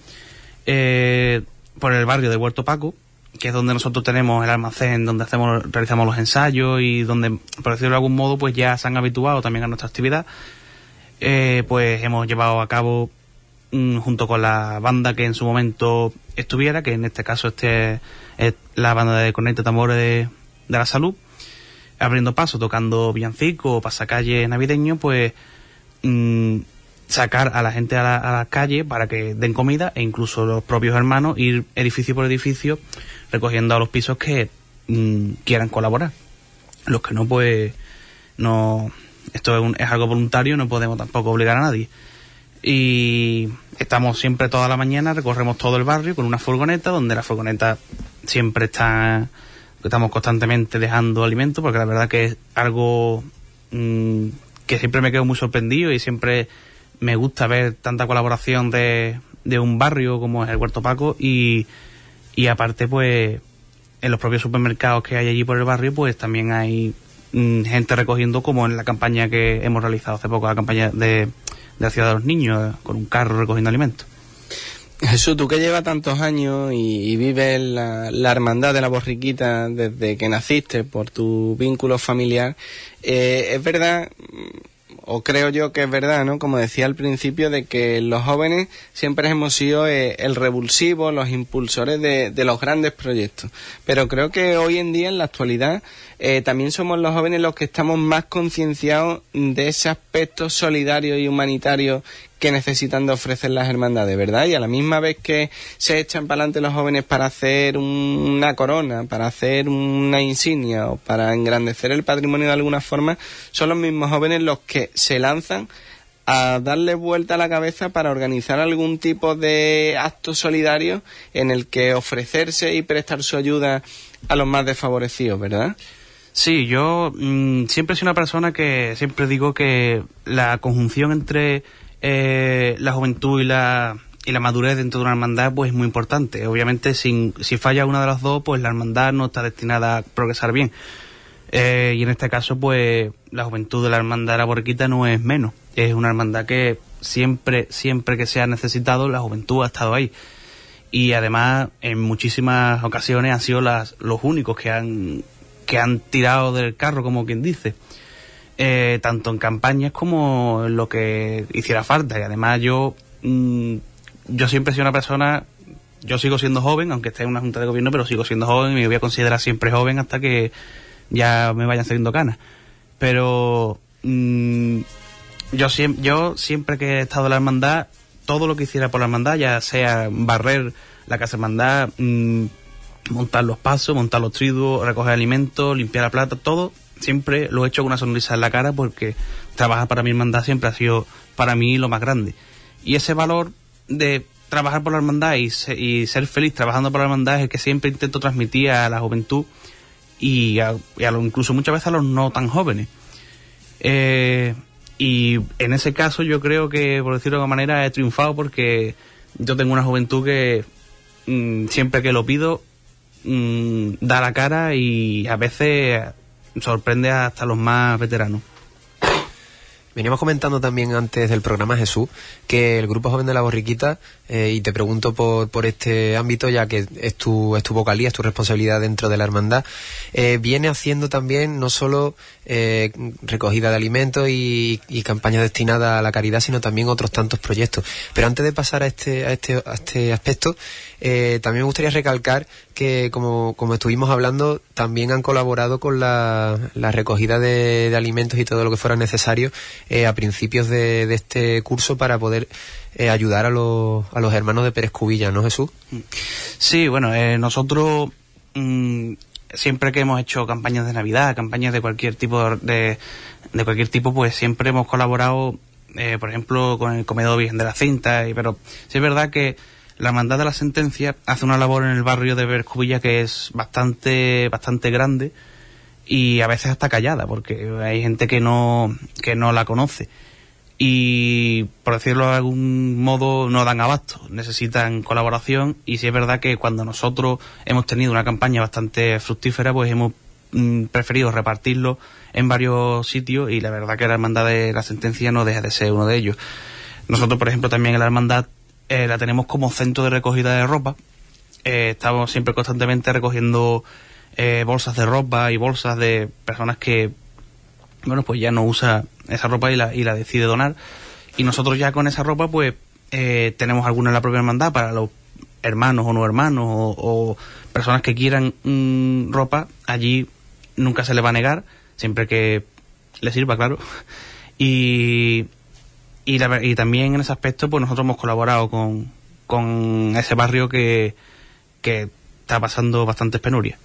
J: eh, por el barrio de Huerto Paco, que es donde nosotros tenemos el almacén, donde hacemos, realizamos los ensayos y donde, por decirlo de algún modo, pues ya se han habituado también a nuestra actividad, eh, pues hemos llevado a cabo mm, junto con la banda que en su momento estuviera, que en este caso este es la banda de Conecta Tambores de, de la Salud, abriendo paso, tocando villancico pasacalle navideño, pues mm, sacar a la gente a la, a la calle para que den comida e incluso los propios hermanos ir edificio por edificio recogiendo a los pisos que mm, quieran colaborar. Los que no, pues no. Esto es, un- es algo voluntario, no podemos tampoco obligar a nadie. Y estamos siempre toda la mañana, recorremos todo el barrio con una furgoneta, donde la furgoneta siempre está. Estamos constantemente dejando alimentos, porque la verdad que es algo mm, que siempre me quedo muy sorprendido y siempre me gusta ver tanta colaboración de, de un barrio como es el Huerto Paco y, y aparte pues en los propios supermercados que hay allí por el barrio pues también hay mm, gente recogiendo como en la campaña que hemos realizado hace poco, la campaña de, de ciudad de los niños, con un carro recogiendo alimentos.
A: Jesús, tú que llevas tantos años y, vives la, la hermandad de la borriquita desde que naciste por tu vínculo familiar, eh, es verdad, o creo yo que es verdad, ¿no? Como decía al principio, de que los jóvenes siempre hemos sido eh, el revulsivo, los impulsores de, los grandes proyectos. Pero creo que hoy en día, en la actualidad, eh, también somos los jóvenes los que estamos más concienciados de ese aspecto solidario y humanitario que necesitan de ofrecer las hermandades, ¿verdad? Y a la misma vez que se echan para adelante los jóvenes para hacer un- una corona, para hacer una insignia o para engrandecer el patrimonio de alguna forma, son los mismos jóvenes los que se lanzan a darle vuelta a la cabeza para organizar algún tipo de acto solidario en el que ofrecerse y prestar su ayuda a los más desfavorecidos, ¿verdad?
J: Sí, yo mm, siempre sido una persona que siempre digo que la conjunción entre eh, la juventud y la, y la madurez dentro de una hermandad pues es muy importante. Obviamente sin, si falla una de las dos pues la hermandad no está destinada a progresar bien. Eh, y en este caso pues la juventud de la hermandad de la borriquita no es menos. Es una hermandad que siempre, siempre que se ha necesitado la juventud ha estado ahí y además en muchísimas ocasiones han sido las, los únicos que han, que han tirado del carro, como quien dice, Eh, tanto en campañas como en lo que hiciera falta. Y además yo, mm, yo siempre he sido una persona, yo sigo siendo joven, aunque esté en una junta de gobierno, pero sigo siendo joven y me voy a considerar siempre joven hasta que ya me vayan saliendo canas. Pero mm, yo, siem- yo siempre que he estado en la hermandad, todo lo que hiciera por la hermandad, ya sea barrer la casa hermandad, mm, montar los pasos, montar los triduos, recoger alimentos, limpiar la plata, todo, siempre lo he hecho con una sonrisa en la cara porque trabajar para mi hermandad siempre ha sido para mí lo más grande. Y ese valor de trabajar por la hermandad y, se- y ser feliz trabajando por la hermandad es el que siempre intento transmitir a la juventud y, a, lo- incluso muchas veces a los no tan jóvenes. Eh, y en ese caso yo creo que, por decirlo de alguna manera, he triunfado porque yo tengo una juventud que mm, siempre que lo pido mm, da la cara y a veces sorprende hasta los más veteranos.
B: Veníamos comentando también antes del programa Jesús que el Grupo Joven de la Borriquita, eh, y te pregunto por, por este ámbito, ya que es tu, es tu vocalía, es tu responsabilidad dentro de la hermandad, eh, viene haciendo también no solo eh, recogida de alimentos y, y campañas destinadas a la caridad, sino también otros tantos proyectos. Pero antes de pasar a este, a este, a este aspecto, eh, también me gustaría recalcar que, como, como estuvimos hablando, también han colaborado con la, la recogida de, de alimentos y todo lo que fuera necesario eh, a principios de, de este curso para poder eh, ayudar a los, a los hermanos de Pérez Cubilla, ¿no, Jesús?
J: Sí, bueno, eh, nosotros mm, siempre que hemos hecho campañas de Navidad, campañas de cualquier tipo de, de cualquier tipo, pues siempre hemos colaborado, eh, por ejemplo, con el comedor Virgen de la Cinta, y, pero sí es verdad que la hermandad de la sentencia hace una labor en el barrio de Bercubilla que es bastante, bastante grande y a veces hasta callada, porque hay gente que no, que no la conoce y por decirlo de algún modo no dan abasto, necesitan colaboración y sí es verdad que cuando nosotros hemos tenido una campaña bastante fructífera pues hemos mm, preferido repartirlo en varios sitios y la verdad que la hermandad de la sentencia no deja de ser uno de ellos. Nosotros por ejemplo también en la hermandad eh, la tenemos como centro de recogida de ropa, Eh, estamos siempre constantemente recogiendo eh, bolsas de ropa y bolsas de personas que bueno, pues ya no usa esa ropa y la, y la decide donar. Y nosotros ya con esa ropa, pues tenemos alguna en la propia hermandad para los hermanos o no hermanos o, o personas que quieran mm, ropa, allí nunca se le va a negar, siempre que le sirva, claro. Y, y, la y también en ese aspecto, pues nosotros hemos colaborado con, con ese barrio que, que está pasando bastantes penurias.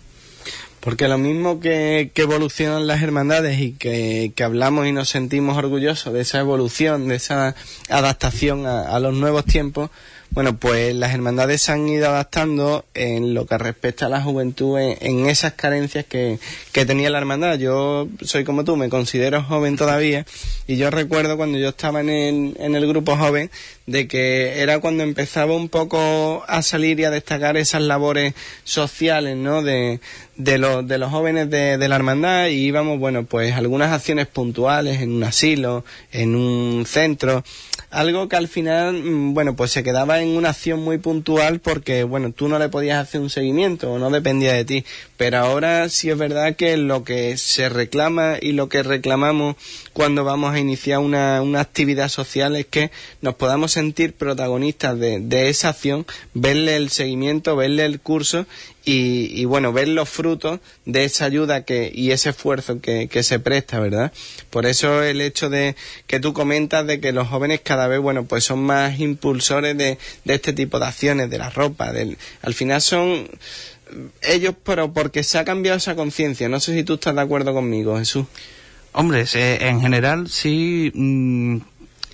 A: Porque lo mismo que, que evolucionan las hermandades y que, que hablamos y nos sentimos orgullosos de esa evolución, de esa adaptación a, a los nuevos tiempos, bueno, pues las hermandades se han ido adaptando en lo que respecta a la juventud, en, en esas carencias que, que tenía la hermandad. Yo soy como tú, me considero joven todavía y yo recuerdo cuando yo estaba en el, en el grupo joven de que era cuando empezaba un poco a salir y a destacar esas labores sociales, ¿no? De, de, los, de los jóvenes de, de la hermandad y íbamos, bueno, pues algunas acciones puntuales en un asilo, en un centro, algo que al final, mm, bueno, pues se quedaba en una acción muy puntual porque, bueno, tú no le podías hacer un seguimiento o no dependía de ti. Pero ahora sí es verdad que lo que se reclama y lo que reclamamos cuando vamos a iniciar una, una actividad social es que nos podamos sentir protagonistas de, de esa acción, verle el seguimiento, verle el curso y, y, bueno, ver los frutos de esa ayuda que, y ese esfuerzo que, que se presta, ¿verdad? Por eso el hecho de que tú comentas de que los jóvenes cada vez, bueno, pues son más impulsores de, este tipo de acciones, de la ropa, del, al final son ellos, pero porque se ha cambiado esa conciencia. No sé si tú estás de acuerdo conmigo, Jesús.
J: Hombre, en general sí, mm,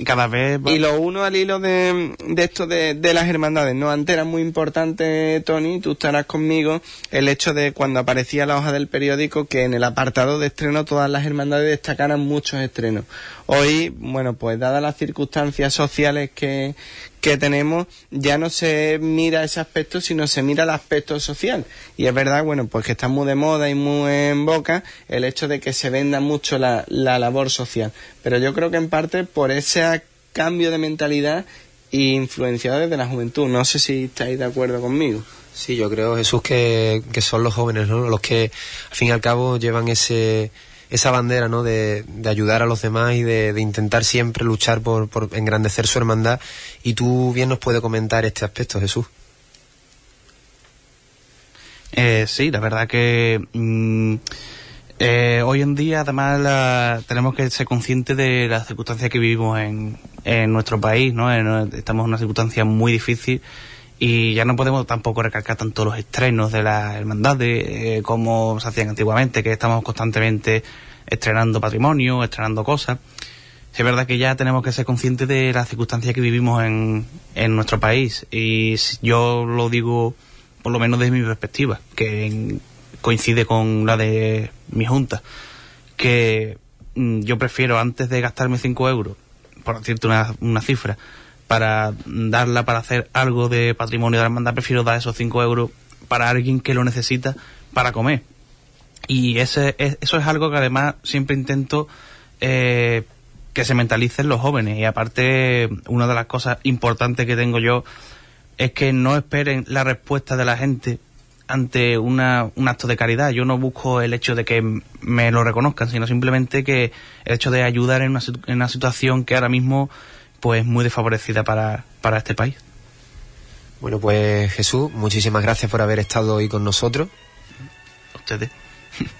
J: cada vez...
A: Y lo uno al hilo de, de esto de, de las hermandades, ¿no? Antes era muy importante, Tony, tú estarás conmigo, el hecho de cuando aparecía la hoja del periódico que en el apartado de estreno todas las hermandades destacaran muchos estrenos. Hoy, bueno, pues dadas las circunstancias sociales que, que tenemos, ya no se mira ese aspecto, sino se mira el aspecto social. Y es verdad, bueno, pues que está muy de moda y muy en boca el hecho de que se venda mucho la, la labor social. Pero yo creo que en parte por ese cambio de mentalidad influenciado desde la juventud. No sé si estáis de acuerdo conmigo.
B: Sí, yo creo, Jesús, que, que son los jóvenes, ¿no? Los que, al fin y al cabo, llevan ese, esa bandera, ¿no? De, de ayudar a los demás y de, de intentar siempre luchar por, por engrandecer su hermandad. Y tú bien nos puedes comentar este aspecto, Jesús.
J: Eh, sí, la verdad que mm, eh, hoy en día además la- tenemos que ser conscientes de las circunstancias que vivimos en, en nuestro país, ¿no? En- estamos en una circunstancia muy difícil y ya no podemos tampoco recalcar tanto los estrenos de las hermandades eh, como se hacían antiguamente, que estamos constantemente estrenando patrimonio, estrenando cosas. Es verdad que ya tenemos que ser conscientes de las circunstancias que vivimos en, en nuestro país y yo lo digo por lo menos desde mi perspectiva, que en- coincide con la de mi junta, que mm, yo prefiero antes de gastarme 5 euros, por decirte una, una cifra, para darla para hacer algo de patrimonio de la hermandad, prefiero dar esos 5 euros para alguien que lo necesita para comer. Y ese, es- eso es algo que además siempre intento eh, que se mentalicen los jóvenes. Y aparte, una de las cosas importantes que tengo yo es que no esperen la respuesta de la gente ante una, un acto de caridad. Yo no busco el hecho de que me lo reconozcan, sino simplemente que el hecho de ayudar en una, en una situación que ahora mismo pues es muy desfavorecida para, para este país.
B: Bueno, pues Jesús, muchísimas gracias por haber estado hoy con nosotros.
J: Ustedes.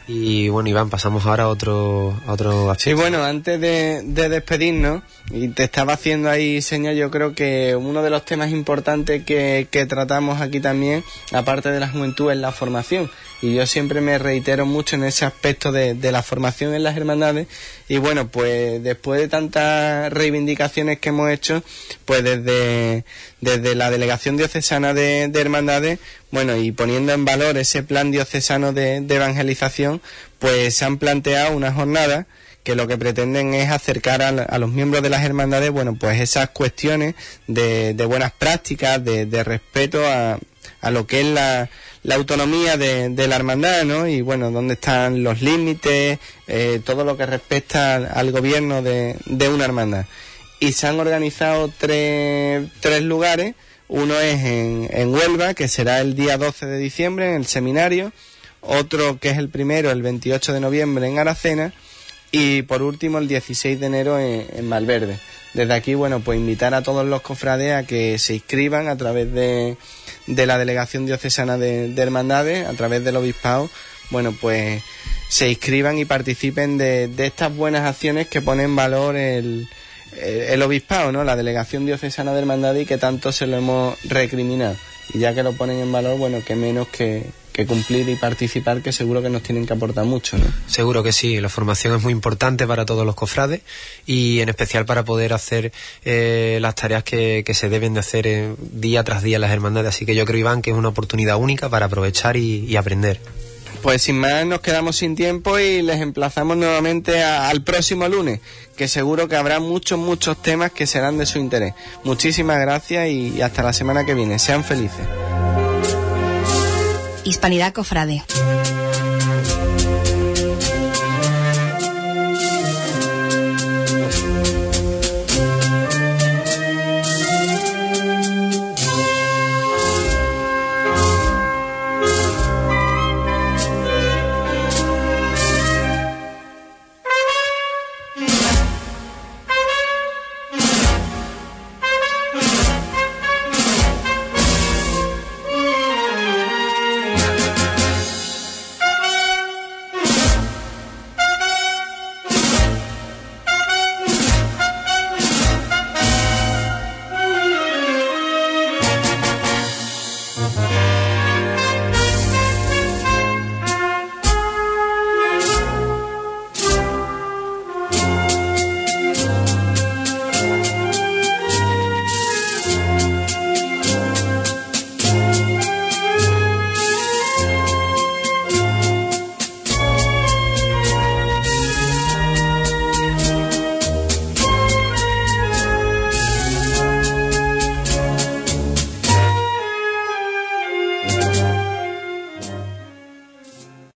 B: Y bueno, Iván, pasamos ahora a otro, a otro aspecto.
A: Sí, bueno, antes de, de despedirnos, y te estaba haciendo ahí señas, yo creo que uno de los temas importantes que, que tratamos aquí también, aparte de la juventud, es la formación. Y yo siempre me reitero mucho en ese aspecto de, de la formación en las hermandades. Y bueno, pues después de tantas reivindicaciones que hemos hecho, pues desde, desde la Delegación Diocesana de, de Hermandades, bueno, y poniendo en valor ese plan diocesano de, evangelización, pues se han planteado una jornada que lo que pretenden es acercar a, a los miembros de las hermandades, bueno, pues esas cuestiones de, de buenas prácticas, de, respeto a, lo que es la, la autonomía de, la hermandad, ¿no? Y bueno, dónde están los límites, eh, todo lo que respecta al, al gobierno de una hermandad. Y se han organizado tres, tres lugares. Uno es en, en Huelva, que será el día 12 de diciembre en el seminario. Otro que es el primero, el 28 de noviembre en Aracena y por último el 16 de enero en, en Malverde. Desde aquí, bueno, pues invitar a todos los cofrades a que se inscriban a través de, de la Delegación Diocesana de, de Hermandades, a través del Obispado, bueno, pues se inscriban y participen de, de estas buenas acciones que ponen en valor el, el, Obispado, ¿no? La Delegación Diocesana de Hermandades y que tanto se lo hemos recriminado. Y ya que lo ponen en valor, bueno, que menos que, que cumplir y participar, que seguro que nos tienen que aportar mucho, ¿no?
B: Seguro que sí, la formación es muy importante para todos los cofrades y en especial para poder hacer eh, las tareas que, que, se deben de hacer eh, día tras día en las hermandades. Así que yo creo, Iván, que es una oportunidad única para aprovechar y aprender.
A: Pues sin más nos quedamos sin tiempo y les emplazamos nuevamente al próximo lunes, que seguro que habrá muchos, muchos temas que serán de su interés. Muchísimas gracias y hasta la semana que viene. Sean felices.
K: Hispanidad Cofrade.